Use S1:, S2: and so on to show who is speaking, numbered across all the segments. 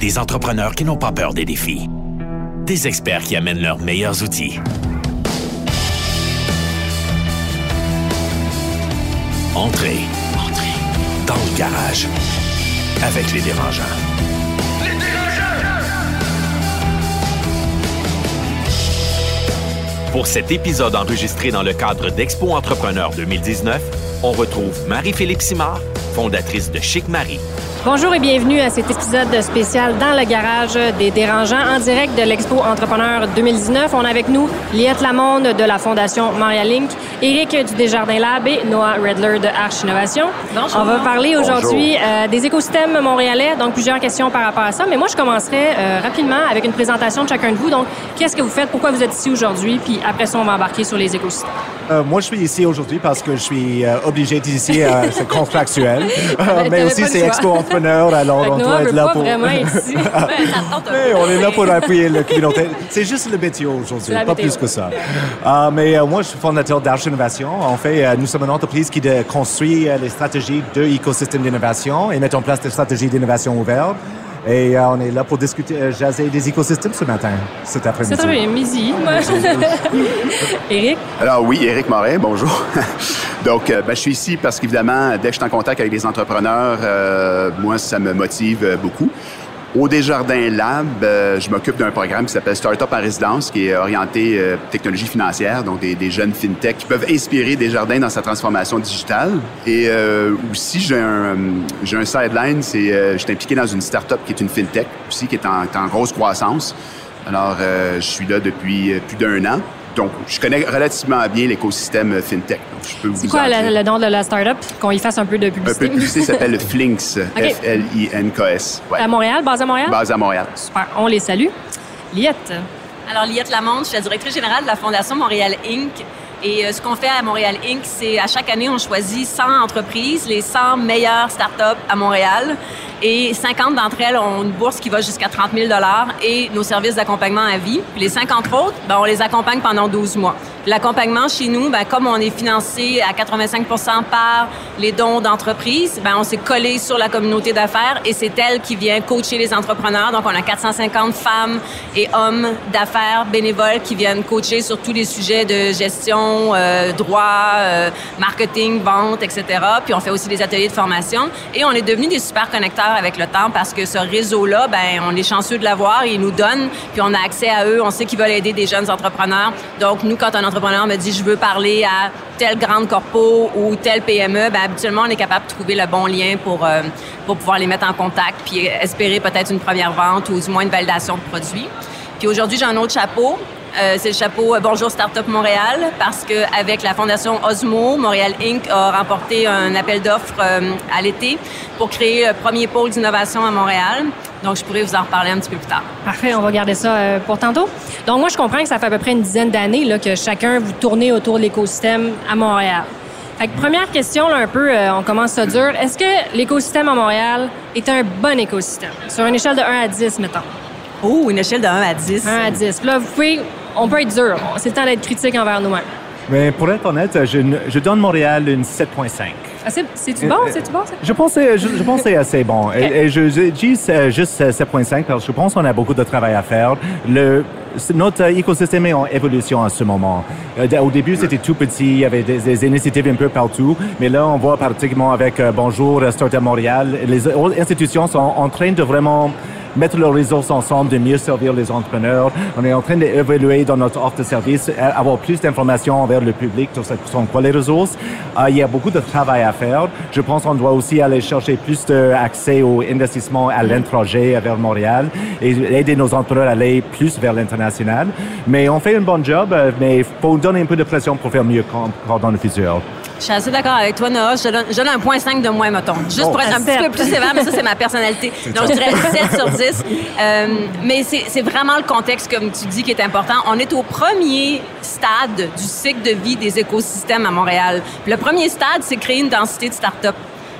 S1: Des entrepreneurs qui n'ont pas peur des défis. Des experts qui amènent leurs meilleurs outils. Entrez. Entrez. Dans le garage. Avec les dérangeants. Pour cet épisode enregistré dans le cadre d'Expo Entrepreneur 2019, on retrouve Marie-Philippe Simard, fondatrice de Chic Marie.
S2: Bonjour et bienvenue à cet épisode spécial dans le garage des dérangeants en direct de l'Expo Entrepreneur 2019. On a avec nous Liette Lamonde de la Fondation Montréal Inc., Éric du Desjardins Lab et Noah Redler de Arch Innovation.
S3: Bonjour.
S2: On va parler aujourd'hui euh, des écosystèmes montréalais, donc plusieurs questions par rapport à ça. Mais moi, je commencerai euh, rapidement avec une présentation de chacun de vous. Donc, qu'est-ce que vous faites, pourquoi vous êtes ici aujourd'hui, puis après ça, on va embarquer sur les écosystèmes.
S4: Euh, moi, je suis ici aujourd'hui parce que je suis euh, obligé d'être ici, euh, c'est contractuel.
S2: Ben,
S4: mais aussi, c'est. Expo Entrepreneur, alors on doit être là pour...
S2: vraiment ici.
S4: On est là pour appuyer la communauté. C'est juste le métier aujourd'hui, pas plus que ça. Euh, mais euh, moi, je suis fondateur d'Arch Innovation. En fait, euh, nous sommes une entreprise qui construit euh, les stratégies de l'écosystème d'innovation et met en place des stratégies d'innovation ouvertes. Et euh, on est là pour discuter, euh, jaser des écosystèmes ce matin, cet après-midi.
S2: C'est très bien, midi. Éric?
S3: Alors oui, Éric Morin, bonjour. Donc, euh, ben, je suis ici parce qu'évidemment, dès que je suis en contact avec les entrepreneurs, euh, moi, ça me motive euh, beaucoup. Au Desjardins Lab, euh, je m'occupe d'un programme qui s'appelle Startup en résidence, qui est orienté euh, technologie financière, donc des, des jeunes fintech qui peuvent inspirer Desjardins dans sa transformation digitale. Et euh, aussi, j'ai un, j'ai un sideline, c'est euh, je suis impliqué dans une startup qui est une fintech aussi, qui est en, en grosse croissance. Alors, euh, je suis là depuis euh, plus d'un an. Donc, je connais relativement bien l'écosystème euh, fintech. Donc, je peux vous
S2: C'est quoi le nom de la start-up? Qu'on y fasse un peu de
S3: Un
S2: publicité.
S3: peu de publicité? s'appelle le Flinks. F-L-I-N-K-S. Ouais.
S2: À Montréal, basé à Montréal?
S3: Basé à Montréal.
S2: Super, on les salue. Liette?
S5: Alors, Liette Lamonde, je suis la directrice générale de la Fondation Montréal Inc. Et euh, ce qu'on fait à Montréal Inc., c'est à chaque année, on choisit 100 entreprises, les 100 meilleures startups à Montréal. Et 50 d'entre elles ont une bourse qui va jusqu'à 30 000 et nos services d'accompagnement à vie. Puis les 50 autres, ben, on les accompagne pendant 12 mois. L'accompagnement chez nous, ben, comme on est financé à 85 par les dons d'entreprises, ben, on s'est collé sur la communauté d'affaires et c'est elle qui vient coacher les entrepreneurs. Donc, on a 450 femmes et hommes d'affaires bénévoles qui viennent coacher sur tous les sujets de gestion, euh, droit, euh, marketing, vente, etc. Puis, on fait aussi des ateliers de formation et on est devenus des super connecteurs avec le temps parce que ce réseau-là, ben, on est chanceux de l'avoir. Ils nous donnent, puis on a accès à eux. On sait qu'ils veulent aider des jeunes entrepreneurs. Donc, nous, quand un entrepreneur me dit je veux parler à telle grande corpo ou telle PME, ben, habituellement, on est capable de trouver le bon lien pour, euh, pour pouvoir les mettre en contact puis espérer peut-être une première vente ou du moins une validation de produit. Puis aujourd'hui, j'ai un autre chapeau. Euh, c'est le chapeau euh, Bonjour Startup Montréal parce que avec la fondation Osmo, Montréal Inc. a remporté un appel d'offres à l'été pour créer le premier pôle d'innovation à Montréal. Donc, je pourrais vous en reparler un petit peu plus tard.
S2: Parfait, on va garder ça euh, pour tantôt. Donc, moi, je comprends que ça fait à peu près une dizaine d'années là, que chacun vous tournez autour de l'écosystème à Montréal. Fait que première question, là, un peu, euh, on commence ça dur. Est-ce que l'écosystème à Montréal est un bon écosystème? Sur une échelle de 1 à 10, mettons.
S5: Oh, une échelle de 1 à 10.
S2: 1 à 10. Puis Là, vous pouvez, on peut être dur. C'est le temps d'être critique envers nous-mêmes.
S4: Mais pour être honnête, je, je donne Montréal une 7.5.
S2: Ah, c'est- C'est-tu bon? C'est-tu bon?
S4: Je pense, que- je, je pense que c'est assez bon. Et, et je, je dis euh, juste euh, 7.5 parce que je pense qu'on a beaucoup de travail à faire. Le, notre euh, écosystème est en évolution en ce moment. Euh, au début, c'était tout petit, il y avait des, des initiatives un peu partout, mais là, on voit pratiquement avec euh, Bonjour, euh, Startup Montréal, les institutions sont en train de vraiment mettre leurs ressources ensemble, de mieux servir les entrepreneurs. On est en train d'évaluer dans notre offre de service, euh, avoir plus d'informations envers le public sur ce sont quoi les ressources. Euh, il y a beaucoup de travail à faire. Je pense qu'on doit aussi aller chercher plus d'accès aux investissements à l'étranger vers Montréal et aider nos entrepreneurs à aller plus vers l'international. Mais on fait un bon job, euh, mais il faut donner un peu de pression pour faire mieux quand dans le futur.
S5: Je suis assez d'accord avec toi, Noah. Je donne, je donne un point 5 de moins, mettons. Juste
S4: Oh.
S5: pour être un petit
S2: sept.
S5: peu plus sévère, mais ça, c'est ma personnalité. Donc, je dirais 7 sur 10. Euh, mais c'est vraiment le contexte, comme tu dis, qui est important. On est au premier stade du cycle de vie des écosystèmes à Montréal. Le premier stade, c'est créer une densité de start-up.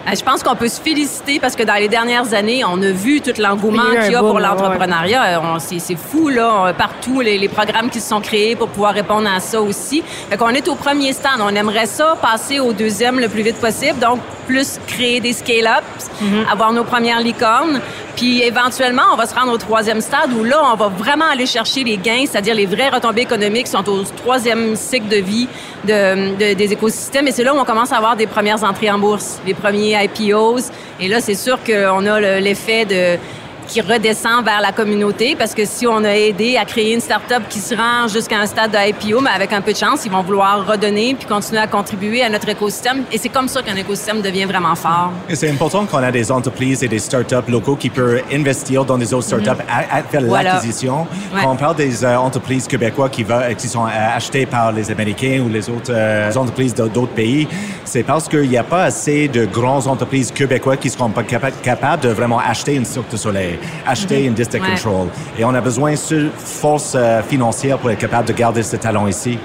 S5: Euh, Je pense qu'on peut se féliciter parce que dans les dernières années, on a vu tout l'engouement qu'il y a pour l'entrepreneuriat. Euh, C'est fou, là, partout, les, les programmes qui se sont créés pour pouvoir répondre à ça aussi. Fait qu'on est au premier stand. On aimerait ça passer au deuxième le plus vite possible. Donc, plus créer des scale-ups, avoir nos premières licornes. Puis éventuellement, on va se rendre au troisième stade où là, on va vraiment aller chercher les gains, c'est-à-dire les vraies retombées économiques sont au troisième cycle de vie de, des écosystèmes. Et c'est là où on commence à avoir des premières entrées en bourse, les premiers IPOs. Et là, c'est sûr qu'on a l'effet de qui redescend vers la communauté parce que si on a aidé à créer une start-up qui se rend jusqu'à un stade de IPO, mais avec un peu de chance, ils vont vouloir redonner puis continuer à contribuer à notre écosystème. Et c'est comme ça qu'un écosystème devient vraiment fort.
S4: Et c'est important qu'on a des entreprises et des start-up locaux qui peuvent investir dans des autres start-up, mm-hmm. à, faire l'acquisition. Quand on parle des euh, entreprises québécoises qui, va, qui sont euh, achetées par les Américains ou les autres euh, entreprises d'autres pays, c'est parce qu'il n'y a pas assez de grandes entreprises québécoises qui seront pas capables de vraiment acheter une Cirque de Soleil acheter une district control. Et on a besoin de force euh, financière pour être capable de garder ce talent ici.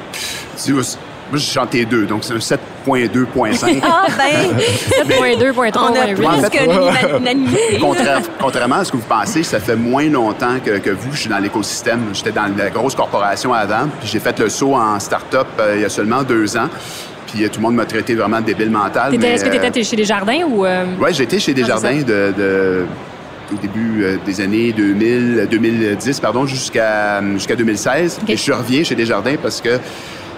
S3: Moi, j'ai chanté deux, donc c'est un 7.2.5.
S5: ah, ben! 7.2.3. On a plus en que
S3: contrairement à ce que vous pensez, ça fait moins longtemps que, que vous, je suis dans l'écosystème. J'étais dans la grosse corporation avant, puis j'ai fait le saut en start-up euh, il y a seulement deux ans. Puis euh, tout le monde m'a traité vraiment de débile mental.
S2: Est-ce que tu étais chez Desjardins ou.
S3: Oui, j'ai été chez Desjardins de, de au début euh, des années 2000, 2010 pardon, jusqu'à jusqu'à 2016. Et je reviens chez Desjardins parce que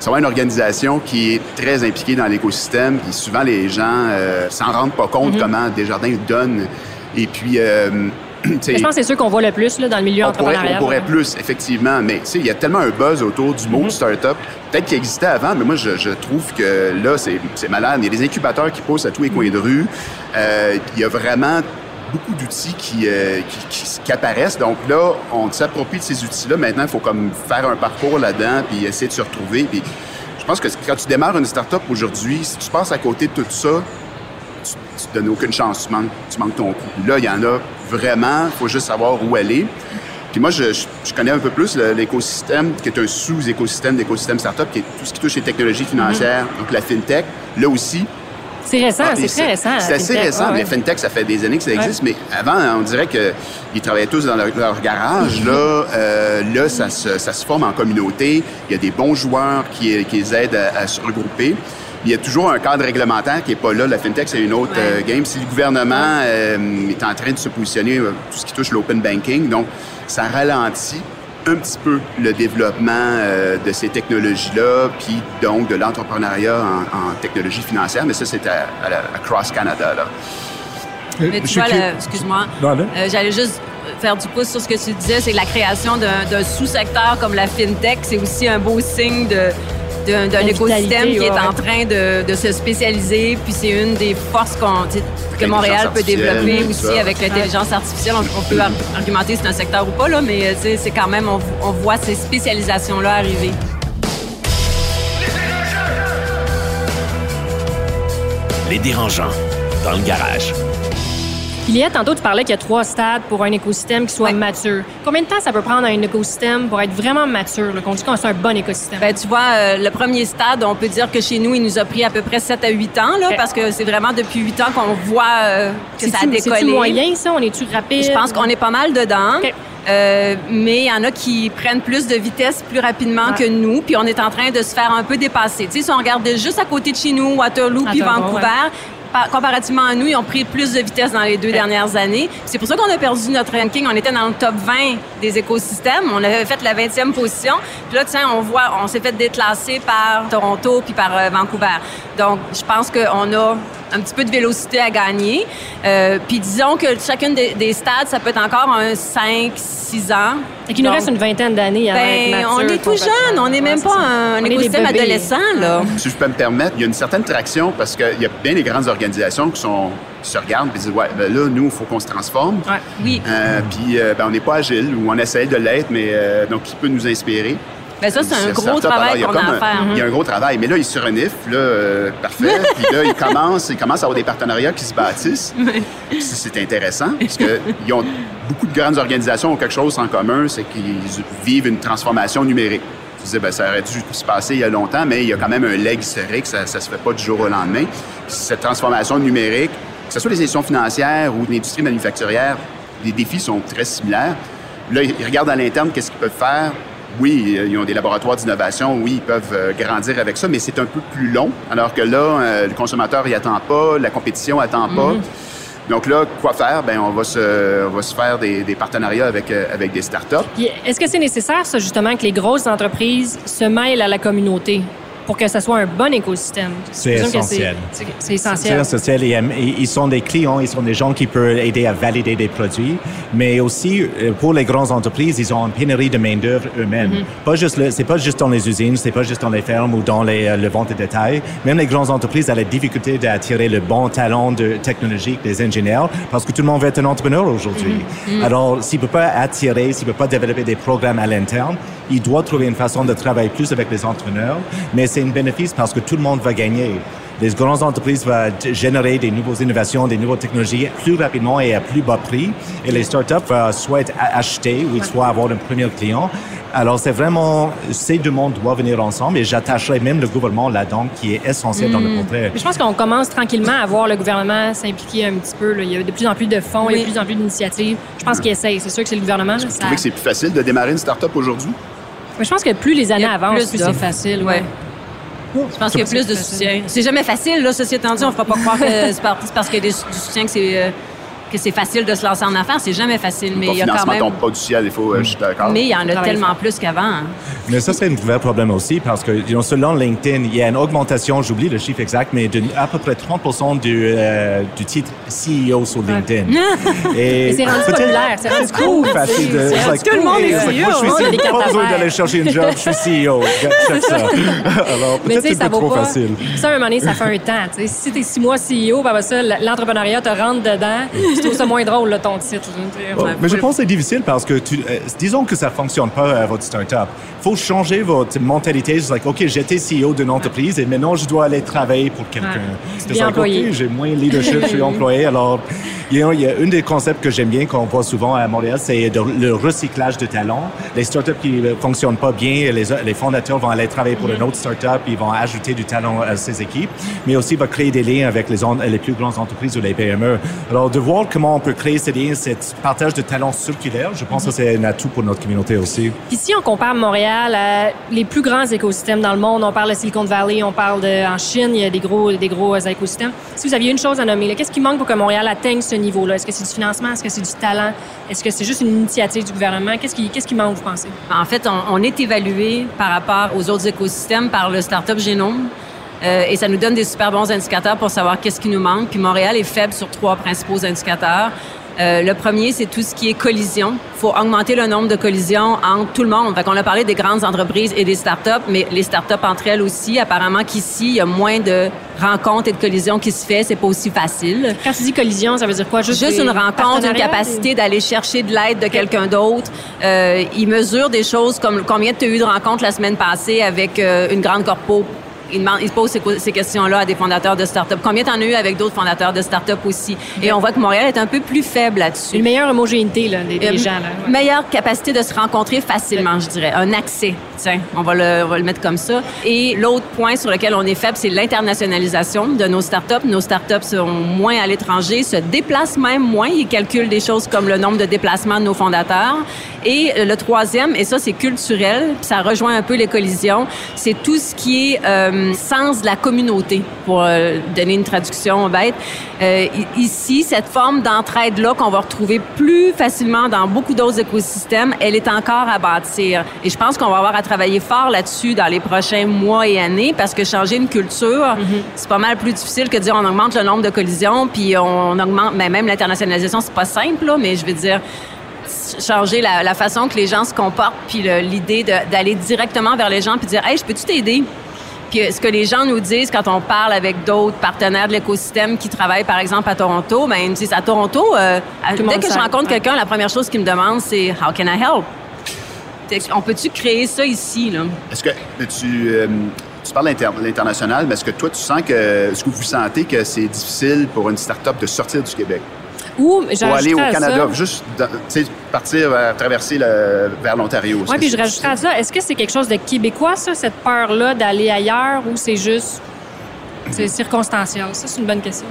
S3: c'est vraiment une organisation qui est très impliquée dans l'écosystème. Puis souvent, les gens euh, s'en rendent pas compte mm-hmm. comment Desjardins donne. Et puis... Euh,
S2: je pense que c'est sûr qu'on voit le plus là, dans le milieu entrepreneurial.
S3: on pourrait plus, effectivement. Mais il y a tellement un buzz autour du mot mm-hmm. startup. Peut-être qu'il existait avant, mais moi, je, je trouve que là, c'est malade. Il y a des incubateurs qui poussent à tous les coins de rue. Euh, il y a vraiment beaucoup d'outils euh, qui, qui, apparaissent. Donc là, on s'approprie de ces outils-là. Maintenant, il faut comme faire un parcours là-dedans puis essayer de se retrouver. Puis je pense que quand tu démarres une start-up aujourd'hui, si tu passes à côté de tout ça, tu, ne donnes aucune chance. Tu manques, tu manques ton coup. Là, il y en a vraiment. Il faut juste savoir où aller. Puis moi, je, je, connais un peu plus l'écosystème, qui est un sous-écosystème d'écosystème startup, qui est tout ce qui touche les technologies financières, mm-hmm. donc la fintech. Là aussi,
S2: c'est récent, ah, c'est très récent.
S3: C'est assez récent. Les FinTech, ça fait des années que ça existe, mais avant, on dirait qu'ils travaillaient tous dans leur, garage. Là, euh, là ça se, ça, se, forme en communauté. Il y a des bons joueurs qui, qui les aident à, se regrouper. Il y a toujours un cadre réglementaire qui n'est pas là. La FinTech, c'est une autre euh, game. Si le gouvernement euh, est en train de se positionner, tout ce qui touche l'open banking, donc ça ralentit un petit peu le développement euh, de ces technologies-là, puis donc de l'entrepreneuriat en, technologie financière, mais ça, c'est à, Cross Canada. Là.
S5: Euh, mais tu vois, excuse-moi, euh, j'allais juste faire du pouce sur ce que tu disais, c'est la création d'un sous-secteur comme la FinTech, c'est aussi un beau signe de d'un écosystème qui est en train de, se spécialiser. Puis c'est une des forces que Montréal peut développer aussi avec l'intelligence artificielle. On, peut argumenter si c'est un secteur ou pas, là, mais c'est quand même, on voit ces spécialisations-là arriver.
S1: Les dérangeants dans le garage.
S2: Il y a tantôt, tu parlais qu'il y a trois stades pour un écosystème qui soit mature. Combien de temps ça peut prendre un écosystème pour être vraiment mature, qu'on dit qu'on c'est un bon écosystème?
S5: Bien, tu vois, euh, le premier stade, on peut dire que chez nous, il nous a pris à peu près 7 à 8 ans, là, parce que c'est vraiment depuis 8 ans qu'on voit euh, que ça a décollé.
S2: C'est moyen, ça? On est-tu rapide?
S5: Je pense qu'on est pas mal dedans. Euh, mais il y en a qui prennent plus de vitesse plus rapidement que nous, puis on est en train de se faire un peu dépasser. Tu sais, si on regarde juste à côté de chez nous, Waterloo puis Vancouver, comparativement à nous, ils ont pris plus de vitesse dans les deux dernières années. C'est pour ça qu'on a perdu notre ranking. On était dans le top 20 des écosystèmes. On avait fait la 20e position. Puis là, tiens, on voit, on s'est fait déclasser par Toronto puis par euh, Vancouver. Donc, je pense qu'on a un petit peu de vélocité à gagner. Euh, puis disons que chacune des, stades, ça peut être encore un 5, 6 ans.
S2: Et qu'il nous reste une vingtaine d'années à ben,
S5: On est tout jeune, on n'est même pas un, écosystème adolescent. Là.
S3: Si je peux me permettre, il y a une certaine traction parce qu'il y a bien des grandes organisations qui sont se regardent et disent ouais ben là nous il faut qu'on se transforme
S5: ouais, oui
S3: euh, puis euh, ben, on n'est pas agile ou on essaie de l'être mais donc qui peut nous inspirer
S5: Bien, ça, c'est un gros travail qu'on a à faire.
S3: Il y a un gros travail. Mais là, ils se reniflent, là, euh, parfait. Puis là, ils commencent, ils commencent à avoir des partenariats qui se bâtissent. C'est intéressant parce qu'ils ont beaucoup de grandes organisations ont quelque chose en commun, c'est qu'ils vivent une transformation numérique. Tu disais, ben, ça aurait dû se passer il y a longtemps, mais il y a quand même un leg historique, ça ne se fait pas du jour au lendemain. cette transformation numérique, que ce soit les institutions financières ou l'industrie manufacturière, les défis sont très similaires. Là, ils regardent à l'interne qu'est-ce qu'ils peuvent faire oui, ils ont des laboratoires d'innovation, oui, ils peuvent euh, grandir avec ça, mais c'est un peu plus long. Alors que là, euh, le consommateur n'y attend pas, la compétition n'attend pas. Mhm. Donc là, quoi faire? Ben, on va se, on va se faire des, des partenariats avec, euh, avec des startups.
S2: Est-ce que c'est nécessaire, ça, justement, que les grosses entreprises se mêlent à la communauté? Pour que ce soit un bon écosystème?
S4: C'est essentiel.
S2: C'est essentiel.
S4: Et, euh, et ils sont des clients, ils sont des gens qui peuvent aider à valider des produits, mais aussi euh, pour les grandes entreprises, ils ont une pénurie de main d'œuvre eux-mêmes. Pas juste, c'est pas juste dans les usines, c'est pas juste dans les fermes ou dans les, euh, le vente de détail. Même les grandes entreprises ont la difficulté d'attirer le bon talent de technologique des ingénieurs parce que tout le monde veut être un entrepreneur aujourd'hui. Alors, s'il peut pas attirer, s'il peut pas développer des programmes à l'interne, il doit trouver une façon de travailler plus avec les entrepreneurs, mais c'est un bénéfice parce que tout le monde va gagner. Les grandes entreprises vont générer des nouvelles innovations, des nouvelles technologies plus rapidement et à plus bas prix. Et les startups vont soit a- acheter ou soit avoir un premier client. Alors, c'est vraiment, ces deux mondes doivent venir ensemble et j'attacherai même le gouvernement là-dedans qui est essentiel dans le portrait.
S2: Mais je pense qu'on commence tranquillement à voir le gouvernement s'impliquer un petit peu. là. Il y a de plus en plus de fonds, il y a
S5: Oui.
S2: de plus en plus d'initiatives. Je pense qu'ils essayent. C'est sûr que c'est le gouvernement. là,
S3: Vous
S2: ça-
S3: trouvez que c'est plus facile de démarrer une startup aujourd'hui?
S2: Mais je pense que plus les années avancent,
S5: plus
S2: plus c'est facile.
S5: Ouais.
S2: ouais.
S5: Je pense qu'il y a plus de soutien. C'est jamais facile, là, ceci étant dit. On fera pas croire que c'est par- c'est parce qu'il y a des- du soutien que c'est euh, que c'est facile de se lancer en affaires. C'est jamais facile, mais il y a quand
S3: financement
S5: même...
S3: tombe pas du ciel, il faut, euh, je suis d'accord.
S5: Mais il y en a tellement plus qu'avant. hein.
S4: Mais ça, c'est un vrai problème aussi parce que, you know, selon LinkedIn, il y a une augmentation, j'oublie le chiffre exact, mais de à peu près 30 du, euh, du titre CEO sur LinkedIn.
S2: Mais c'est rendu populaire, c'est rendu cool.
S4: facile de.
S2: C'est
S4: like,
S5: tout le monde est CEO,
S4: moi, je
S2: tout le monde a
S4: suis CEO, pas besoin d'aller chercher une job, je suis CEO. Check ça. Alors,
S2: Mais
S4: peut-être un peu
S2: vaut
S4: trop
S2: pas.
S4: facile.
S2: Ça, à un moment donné, ça fait un temps. tu sais. Si t'es six mois CEO, ben ça, l'entrepreneuriat te rentre dedans. Ça moins drôle, là, ton titre.
S4: Bon, mais je pense que c'est difficile parce que, tu, euh, disons que ça fonctionne pas, euh, votre start-up. Il faut changer votre mentalité. C'est like, OK, j'étais CEO d'une entreprise et maintenant je dois aller travailler pour quelqu'un. C'est like,
S2: employé.
S4: OK, j'ai moins de leadership, je suis employé. Alors, il y a un des concepts que j'aime bien qu'on voit souvent à Montréal, c'est le recyclage de talents. Les startups qui ne fonctionnent pas bien, les, les fondateurs vont aller travailler pour une autre startup, ils vont ajouter du talent à ses équipes, mais aussi va créer des liens avec les, les plus grandes entreprises ou les PME. Alors, de voir comment on peut créer ces liens, ce partage de talents circulaire, je pense que c'est un atout pour notre communauté aussi.
S2: Puis si on compare Montréal à les plus grands écosystèmes dans le monde, on parle de Silicon Valley, on parle de en Chine, il y a des gros des gros écosystèmes. Si vous aviez une chose à nommer, qu'est-ce qui manque pour que Montréal atteigne ce niveau-là? Est-ce que c'est du financement? Est-ce que c'est du talent? Est-ce que c'est juste une initiative du gouvernement? Qu'est-ce qui qu'est-ce qui manque vous pensez?
S5: En fait, on, on est évalué par rapport aux autres écosystèmes par le Startup Génome. Euh, et ça nous donne des super bons indicateurs pour savoir qu'est-ce qui nous manque. Puis Montréal est faible sur trois principaux indicateurs. Euh, le premier, c'est tout ce qui est collision. Il faut augmenter le nombre de collisions entre tout le monde. Fait qu'on a parlé des grandes entreprises et des startups, mais les startups entre elles aussi. Apparemment qu'ici, il y a moins de rencontres et de collisions qui se fait. C'est pas aussi facile.
S2: Quand tu dis collision, ça veut dire quoi?
S5: Juste
S2: des
S5: une rencontre, une capacité d'aller chercher de l'aide de quelqu'un d'autre. Euh, il mesure des choses comme combien tu as eu de rencontres la semaine passée avec euh, une grande corpo. Il, demande, il pose ces, ces questions-là à des fondateurs de start-up. Combien tu en as eu avec d'autres fondateurs de start-up aussi? Et on voit que Montréal est un peu plus faible là-dessus.
S2: Une meilleure homogénéité là, des, des
S5: Euh,
S2: gens. Là. Ouais.
S5: Meilleure capacité de se rencontrer facilement, je dirais. Un accès. Tiens, on va, le, on va le mettre comme ça. Et l'autre point sur lequel on est faible, c'est l'internationalisation de nos startups. Nos startups sont moins à l'étranger, se déplacent même moins. Ils calculent des choses comme le nombre de déplacements de nos fondateurs. Et euh, le troisième, et ça c'est culturel, ça rejoint un peu les collisions, c'est tout ce qui est euh, sens de la communauté, pour euh, donner une traduction bête. Euh, ici, cette forme d'entraide-là qu'on va retrouver plus facilement dans beaucoup d'autres écosystèmes, elle est encore à bâtir. Et je pense qu'on va avoir à travailler fort là-dessus dans les prochains mois et années, parce que changer une culture, c'est pas mal plus difficile que de dire on augmente le nombre de collisions, puis on augmente, mais même l'internationalisation, c'est pas simple, là, mais je veux dire, changer la, la façon que les gens se comportent, puis l'idée d'aller directement vers les gens, puis dire, hey, je peux-tu t'aider? Puis euh, ce que les gens nous disent quand on parle avec d'autres partenaires de l'écosystème qui travaillent, par exemple, à Toronto, ben ils nous disent, à Toronto, euh, dès que je rencontre
S2: ouais.
S5: quelqu'un, la première chose qu'ils me demandent, c'est, how can I help? On peut-tu créer ça ici, là?
S3: Est-ce que tu, euh, tu parles l'international, mais est-ce que toi, tu sens que, est-ce que vous sentez que c'est difficile pour une start-up de sortir du Québec?
S2: Ou
S3: Pour aller au Canada,
S2: ça-
S3: juste partir vers, traverser le- vers l'Ontario.
S2: Oui, puis je
S3: c'est
S2: rajouterais à ça, est-ce que c'est quelque chose de québécois, ça, cette peur-là d'aller ailleurs, ou c'est juste. C'est circonstanciel? Ça, c'est une bonne question.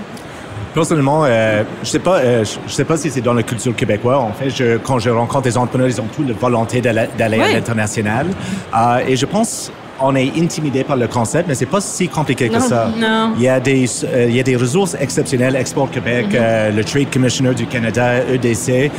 S4: Personnellement, euh, je sais pas, euh, je je sais pas si c'est dans la culture québécoise. En fait, je, quand je rencontre des entrepreneurs, ils ont toute la volonté d'aller à l'international. Euh, et je pense, on est intimidé par le concept, mais c'est pas si compliqué que ça.
S5: non.
S4: Il y a des, euh, il y a des ressources exceptionnelles, Export Québec, euh, le Trade Commissioner du Canada, EDC.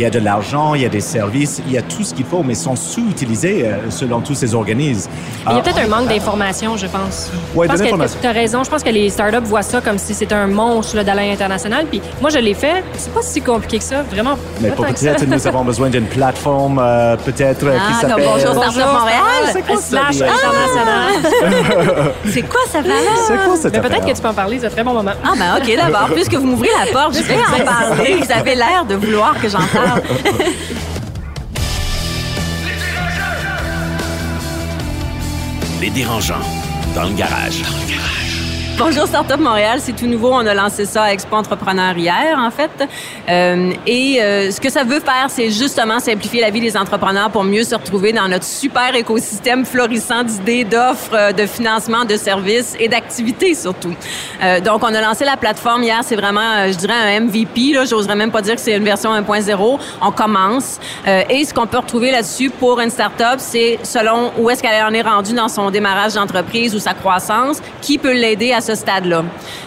S4: Il y a de l'argent, il y a des services, il y a tout ce qu'il faut, mais ils sont sous-utilisés euh, selon tous ces organismes.
S2: Il y a peut-être un manque d'information, je pense. Pense
S4: de
S2: que
S4: l'information.
S2: tu as raison. Je pense que les startups voient ça comme si c'était un monstre d'Alain International. Puis moi, je l'ai fait. C'est pas si compliqué que ça, vraiment.
S4: Mais peut-être, nous avons besoin d'une plateforme, euh, peut-être, euh, qui
S5: Ah, comme
S4: s'appelle...
S5: Bonjour Startup Montréal.
S4: c'est quoi ça,
S2: Slash
S4: bien?
S2: international?
S5: C'est quoi ça valeur?
S4: C'est quoi cette
S2: Mais peut-être que tu peux en parler, c'est un très bon moment.
S5: Ah ben ok d'abord, puisque vous m'ouvrez la porte, je vais en parler. Vous avez l'air de vouloir que j'en parle.
S1: Les dérangeants, dans le garage.
S5: Bonjour Startup Montréal, c'est tout nouveau. On a lancé ça à Expo Entrepreneur hier, en fait. Euh, et euh, ce que ça veut faire, c'est justement simplifier la vie des entrepreneurs pour mieux se retrouver dans notre super écosystème florissant d'idées, d'offres, euh, de financement, de services et d'activités surtout. Euh, donc, on a lancé la plateforme hier. C'est vraiment, euh, je dirais, un MVP. Là, j'oserais même pas dire que c'est une version 1.0. On commence. Euh, et ce qu'on peut retrouver là-dessus pour une startup, c'est selon où est-ce qu'elle en est rendue dans son démarrage d'entreprise ou sa croissance, qui peut l'aider à stade-là.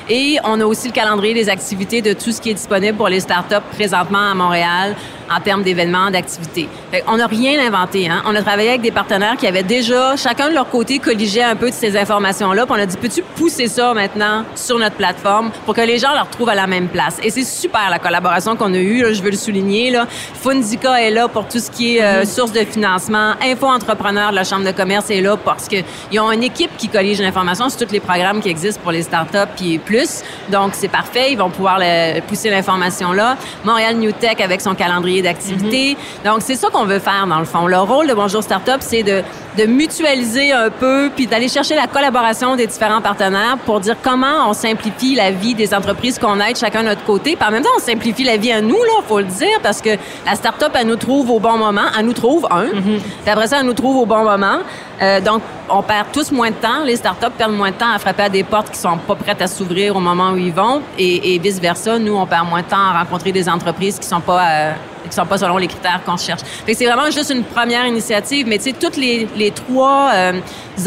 S5: Et on a aussi le calendrier des activités de tout ce qui est disponible pour les startups présentement à Montréal en termes d'événements, d'activités. On n'a rien inventé. Hein? On a travaillé avec des partenaires qui avaient déjà, chacun de leur côté, colligé un peu de ces informations-là. Puis on a dit, peux-tu pousser ça maintenant sur notre plateforme pour que les gens le retrouvent à la même place? Et c'est super la collaboration qu'on a eue. là, je veux le souligner. Là. Fundica est là pour tout ce qui est euh, source de financement. Info Entrepreneur de la Chambre de commerce est là parce qu'ils ont une équipe qui collige l'information sur tous les programmes qui existent pour les startups puis plus. Donc, c'est parfait. Ils vont pouvoir le- pousser l'information là. Montréal New Tech avec son calendrier d'activités. Donc, c'est ça qu'on veut faire dans le fond. Le rôle de Bonjour Startup, c'est de, mutualiser un peu puis d'aller chercher la collaboration des différents partenaires pour dire comment on simplifie la vie des entreprises qu'on aide chacun de notre côté. Puis en même temps, on simplifie la vie à nous, là, faut le dire, parce que la startup, elle nous trouve au bon moment. Elle nous trouve, un. Puis après ça, elle nous trouve au bon moment. Euh, donc, on perd tous moins de temps. Les startups perdent moins de temps à frapper à des portes qui sont pas prêtes à s'ouvrir au moment où ils vont. Et, et vice-versa, nous, on perd moins de temps à rencontrer des entreprises qui sont pas... euh, qui sont pas selon les critères qu'on cherche. C'est vraiment juste une première initiative, mais tu sais, tous les, les trois euh,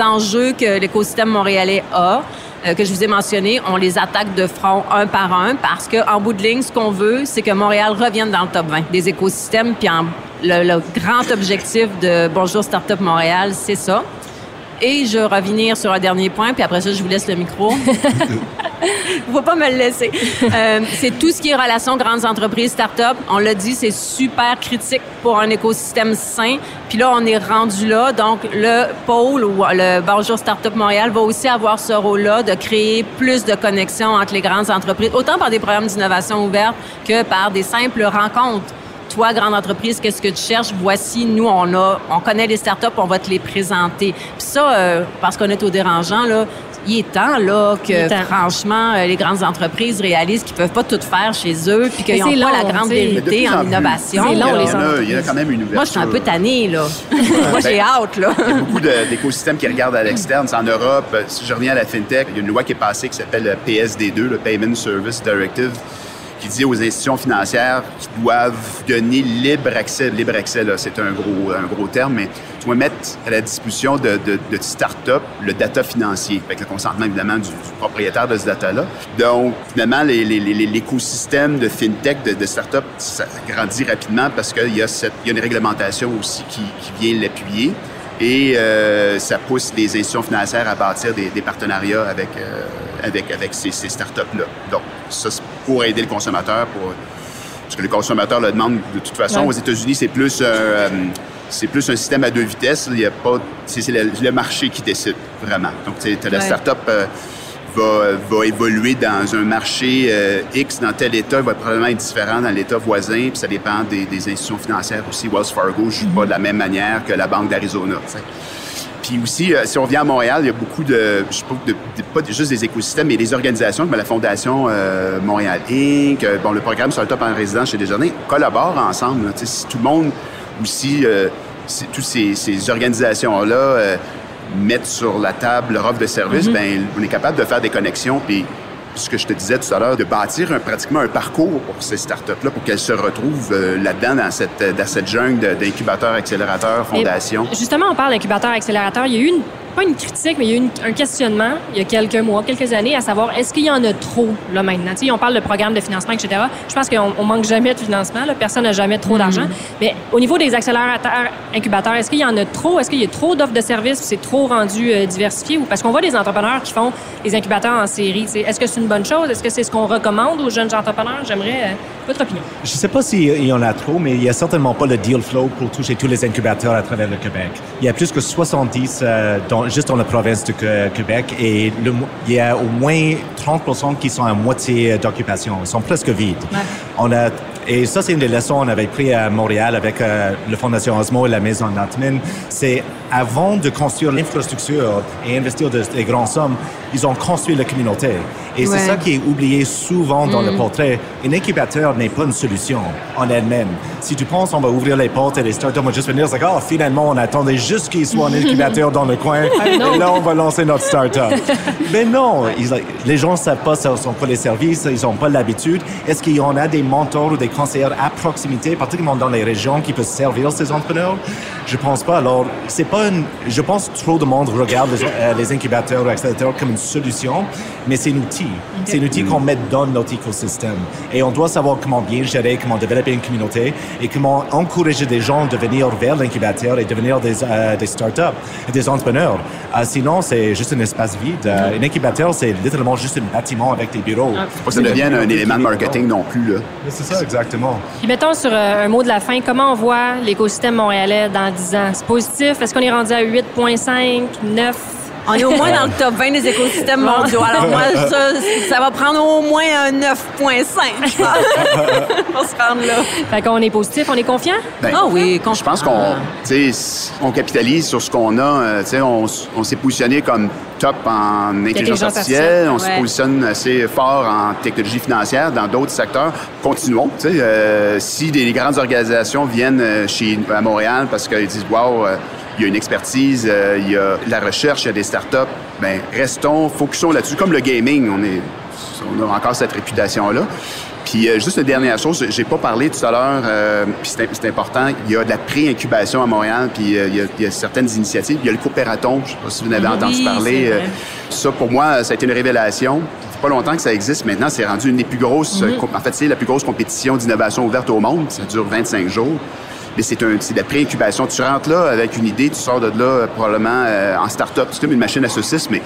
S5: enjeux que l'écosystème montréalais a, euh, que je vous ai mentionnés, on les attaque de front un par un parce que en bout de ligne, ce qu'on veut, c'est que Montréal revienne dans le top 20 des écosystèmes. Puis en- le, le grand objectif de Bonjour Startup Montréal, c'est ça. Et je vais revenir sur un dernier point, puis après ça, je vous laisse le micro. Il faut pas me le laisser. Euh, c'est tout ce qui est relations grandes entreprises, start-up. On l'a dit, c'est super critique pour un écosystème sain. Puis là, on est rendu là. Donc, le pôle ou le Bonjour Startup Montréal va aussi avoir ce rôle-là de créer plus de connexions entre les grandes entreprises, autant par des programmes d'innovation ouverts que par des simples rencontres toi, grande entreprise, qu'est-ce que tu cherches? Voici, nous, on a, on connaît les startups, on va te les présenter. Puis ça, euh, parce qu'on est au dérangeant, là, il est temps, là, que
S2: temps.
S5: franchement, euh, les grandes entreprises réalisent qu'ils peuvent pas tout faire chez eux, puis qu'ils n'ont
S2: c'est
S5: pas la grande vérité en, innovation.
S2: C'est long,
S3: il y en
S2: les
S3: a- Il y en a quand même une ouverture.
S5: Moi, je suis un peu tannée, là. Moi, j'ai hâte, là.
S3: Il y a beaucoup d'écosystèmes qui regardent à l'externe. C'est En Europe, si je reviens à la FinTech, il y a une loi qui est passée qui s'appelle le PSD2, le Payment Service Directive, qui dit aux institutions financières qui doivent donner libre accès. Libre accès, là, c'est un gros, un gros terme, mais tu dois mettre à la disposition de, de, de start-up le data financier, avec le consentement évidemment du, du propriétaire de ce data-là. Donc, finalement, les- les- les- l'écosystème de FinTech, de, de start-up, ça grandit rapidement parce qu'il y, a cette- il y a une réglementation aussi qui, qui vient l'appuyer. Et euh, ça pousse les institutions financières à bâtir des, des partenariats avec, euh, avec, avec ces, ces startups-là. Donc, ça, pour aider le consommateur, pour, parce que le consommateur le demande de toute façon.
S2: Ouais.
S3: Aux États-Unis, c'est plus, un, euh, c'est plus un système à deux vitesses. Il y a pas, c'est, le, le marché qui décide, vraiment. Donc, tu la
S5: Ouais.
S3: startup euh, va, va évoluer dans un marché euh, X dans tel État, il va probablement être différent dans l'État voisin, puis ça dépend des, des institutions financières aussi. Wells Fargo ne joue pas de la même manière que la Banque d'Arizona. Puis aussi, euh, si on vient à Montréal, il y a beaucoup de, je sais pas, de, de- pas juste des écosystèmes, mais des organisations comme la Fondation euh, Montréal Inc., euh, bon, le programme Startup en résidence chez Desjardins, collaborent ensemble. là. Si tout le monde aussi, euh, si- toutes ces, ces organisations-là euh, mettent sur la table leur offre de service, ben on est capable de faire des connexions. Puis ce que je te disais tout à l'heure, de bâtir un- pratiquement un parcours pour ces startups-là, pour qu'elles se retrouvent euh, là-dedans, dans cette, dans cette jungle d'incubateurs, accélérateurs, fondations.
S2: Justement, on parle d'incubateur accélérateur. Il y a eu une pas une critique, mais il y a eu un questionnement il y a quelques mois, quelques années, à savoir est-ce qu'il y en a trop là maintenant? Tu sais, on parle de programme de financement, etc. Je pense qu'on on manque jamais de financement. Là. Personne n'a jamais trop d'argent.
S5: Mm-hmm.
S2: Mais au niveau des accélérateurs, incubateurs, est-ce qu'il y en a trop? Est-ce qu'il y a trop d'offres de services C'est trop rendu euh, diversifié? Ou parce qu'on voit des entrepreneurs qui font des incubateurs en série. Est-ce que c'est une bonne chose? Est-ce que c'est ce qu'on recommande aux jeunes entrepreneurs? J'aimerais euh, votre opinion?
S4: Je ne sais pas s'il y en a trop, mais il n'y a certainement pas le deal flow pour toucher tous les incubateurs à travers le Québec. Il y a plus que 70 euh, dans- juste dans la province du Que- Québec et le il y a au moins 30 qui sont à moitié d'occupation. Ils sont presque vides. On a, et ça, c'est une des leçons qu'on avait pris à Montréal avec euh, la Fondation Osmo et la Maison Natman. C'est avant de construire l'infrastructure et investir de- des grandes sommes, ils ont construit la communauté. Et
S5: Ouais.
S4: c'est ça qui est oublié souvent dans le portrait. Un incubateur n'est pas une solution en elle-même. Si tu penses on va ouvrir les portes et les startups vont juste venir, c'est comme, oh, finalement, on attendait juste qu'il soit un incubateur dans le coin et là, on va lancer notre startup. Mais non, ils- les gens ne savent pas ce sont quoi les services, ils n'ont pas l'habitude. Est-ce qu'il y en a des mentors ou des conseillers à proximité, particulièrement dans les régions, qui peuvent servir ces entrepreneurs? Je pense pas. Alors, c'est pas une, je pense que trop de monde regarde les, euh, les incubateurs ou accélérateurs comme une solution, mais c'est un outil. C'est un outil qu'on met dans notre écosystème. Et on doit savoir comment bien gérer, comment développer une communauté et comment encourager des gens de venir vers l'incubateur et devenir des, euh, des startups, des entrepreneurs. Euh, sinon, c'est juste un espace vide. Euh, un incubateur, c'est littéralement juste un bâtiment avec des bureaux.
S3: Faut que ça devienne un élément de marketing non plus. Là.
S4: C'est ça, exactement.
S2: Puis mettons sur euh, un mot de la fin, comment on voit l'écosystème montréalais dans 10 ans? C'est positif? Est-ce qu'on est rendu à 8,5, 9?
S5: On est au moins dans le top 20 des écosystèmes mondiaux. Alors moi, ça, ça va prendre au moins un 9,5 je pense, pour se rendre là.
S2: Fait qu'on est positif, on est confiant?
S3: Ben,
S5: Ah oui,
S3: Je pense qu'on tu sais, on capitalise sur ce qu'on a. euh, tu sais, on, on s'est positionné comme top en intelligence artificielle. On se
S5: ouais.
S3: positionne assez fort en technologie financière dans d'autres secteurs. Continuons. tu sais, euh, si des grandes organisations viennent euh, chez à Montréal parce qu'ils disent Wow, euh, il y a une expertise, euh, il y a la recherche, il y a des startups, ben restons, focusons là-dessus. Comme le gaming, on est on a encore cette réputation-là. Puis euh, juste une dernière chose, j'ai pas parlé tout à l'heure, euh, puis c'est important, il y a de la pré-incubation à Montréal, puis euh, il, y a, il y a certaines initiatives. Il y a le coopératon, je sais pas si vous en avez
S5: Oui,
S3: entendu parler. euh, ça, pour moi, ça a été une révélation. Ça fait pas longtemps que ça existe. Maintenant, c'est rendu une des plus grosses... En fait, c'est la plus grosse compétition d'innovation ouverte au monde. Ça dure 25 jours. Mais c'est un, c'est de la pré-incubation. Tu rentres là avec une idée, tu sors de là euh, probablement euh, en start-up. C'est comme une machine à saucisses, mais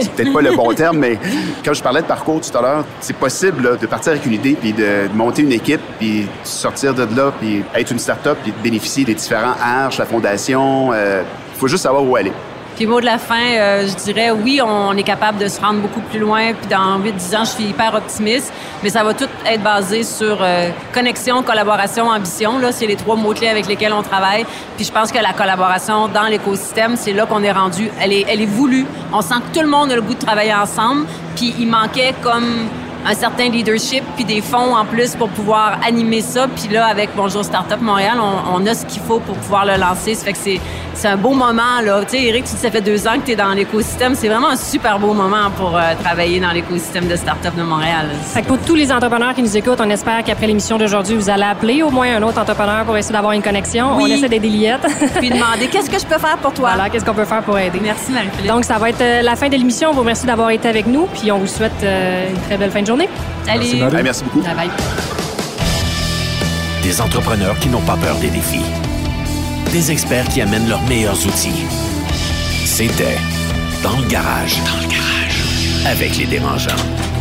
S3: c'est peut-être pas le bon terme. Mais quand je parlais de parcours tout à l'heure, c'est possible là, de partir avec une idée, puis de, de monter une équipe, puis sortir de là, puis être une start-up, puis de bénéficier des différents arches, la fondation. Il faut juste savoir où aller.
S5: Puis mot de la fin, euh, je dirais oui, on est capable de se rendre beaucoup plus loin. Puis dans 8-10 ans, je suis hyper optimiste. Mais ça va tout être basé sur euh, connexion, collaboration, ambition. Là, c'est les trois mots-clés avec lesquels on travaille. Puis je pense que la collaboration dans l'écosystème, c'est là qu'on est rendu. Elle est, elle est voulue. On sent que tout le monde a le goût de travailler ensemble. Puis il manquait comme un certain leadership puis des fonds en plus pour pouvoir animer ça. Puis là, avec Bonjour Startup Montréal, on, on a ce qu'il faut pour pouvoir le lancer. Ça fait que c'est, c'est un beau moment. là. Tu sais, Eric, tu dis ça fait deux ans que tu es dans l'écosystème. C'est vraiment un super beau moment pour euh, travailler dans l'écosystème de Startup de Montréal.
S2: Fait que pour tous les entrepreneurs qui nous écoutent, on espère qu'après l'émission d'aujourd'hui, vous allez appeler au moins un autre entrepreneur pour essayer d'avoir une connexion.
S5: Oui.
S2: On essaie d'aider Liette.
S5: Puis demander qu'est-ce que je peux faire pour toi?
S2: voilà, qu'est-ce qu'on peut faire pour aider?
S5: Merci Marie-Philippe.
S2: Donc, ça va être euh, la fin de l'émission. On vous remercie d'avoir été avec nous, puis on vous souhaite euh, une très belle fin de journée.
S5: Salut.
S3: Merci, beaucoup.
S2: Bye bye.
S1: Des entrepreneurs qui n'ont pas peur des défis. Des experts qui amènent leurs meilleurs outils. C'était Dans le garage. Dans le garage. Avec les dérangeants.